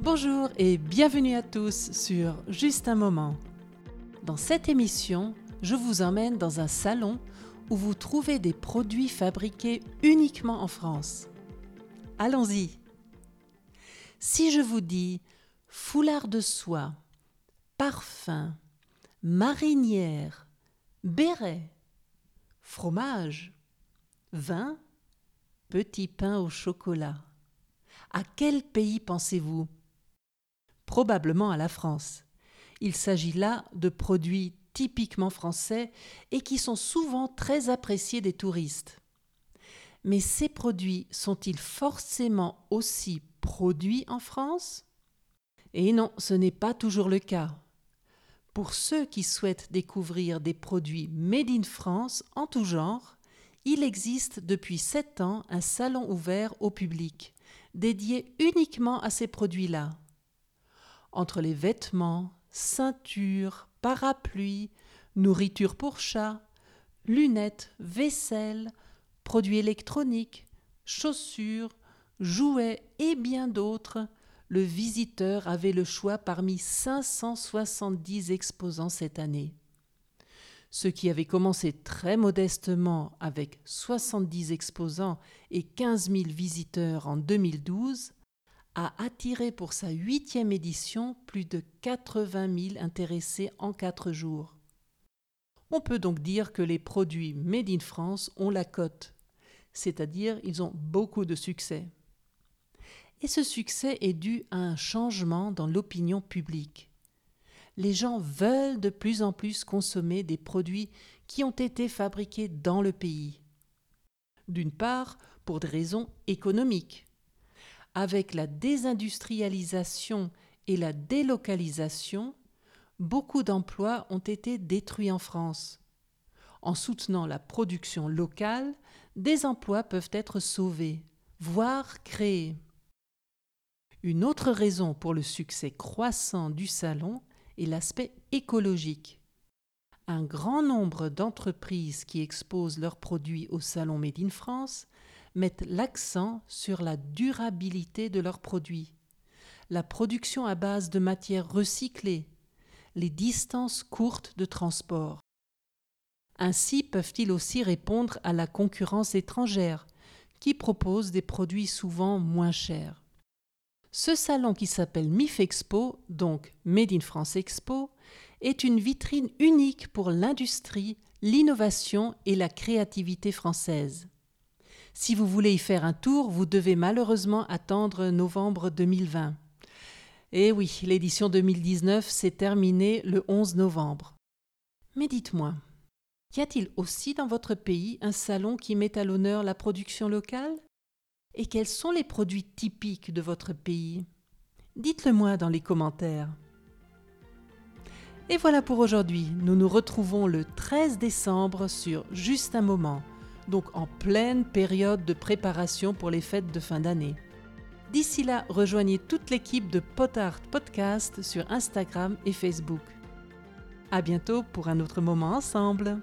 Bonjour et bienvenue à tous sur Juste un moment. Dans cette émission, je vous emmène dans un salon où vous trouvez des produits fabriqués uniquement en France. Allons-y. Si je vous dis foulard de soie, parfum, marinière, béret, fromage, vin, petit pain au chocolat, à quel pays pensez-vous? Probablement à la France. Il s'agit là de produits typiquement français et qui sont souvent très appréciés des touristes. Mais ces produits sont-ils forcément aussi produits en France? Et non, ce n'est pas toujours le cas. Pour ceux qui souhaitent découvrir des produits made in France en tout genre, il existe depuis sept ans un salon ouvert au public, dédié uniquement à ces produits-là. Entre les vêtements, ceintures, parapluies, nourriture pour chat, lunettes, vaisselle, produits électroniques, chaussures, jouets et bien d'autres, le visiteur avait le choix parmi 570 exposants cette année. Ce qui avait commencé très modestement avec 70 exposants et 15 000 visiteurs en 2012 a attiré pour sa huitième édition plus de 80 000 intéressés en quatre jours. On peut donc dire que les produits Made in France ont la cote, c'est-à-dire ils ont beaucoup de succès. Et ce succès est dû à un changement dans l'opinion publique les gens veulent de plus en plus consommer des produits qui ont été fabriqués dans le pays. D'une part, pour des raisons économiques. Avec la désindustrialisation et la délocalisation, beaucoup d'emplois ont été détruits en France. En soutenant la production locale, des emplois peuvent être sauvés, voire créés. Une autre raison pour le succès croissant du salon et l'aspect écologique. Un grand nombre d'entreprises qui exposent leurs produits au Salon Made in France mettent l'accent sur la durabilité de leurs produits, la production à base de matières recyclées, les distances courtes de transport. Ainsi peuvent-ils aussi répondre à la concurrence étrangère, qui propose des produits souvent moins chers. Ce salon qui s'appelle MIF Expo, donc Made in France Expo, est une vitrine unique pour l'industrie, l'innovation et la créativité française. Si vous voulez y faire un tour, vous devez malheureusement attendre novembre 2020. Eh oui, l'édition 2019 s'est terminée le 11 novembre. Mais dites-moi, y a-t-il aussi dans votre pays un salon qui met à l'honneur la production locale? Et quels sont les produits typiques de votre pays? Dites-le moi dans les commentaires. Et voilà pour aujourd'hui. Nous nous retrouvons le 13 décembre sur Juste un moment, donc en pleine période de préparation pour les fêtes de fin d'année. D'ici là, rejoignez toute l'équipe de Potart Podcast sur Instagram et Facebook. À bientôt pour un autre moment ensemble.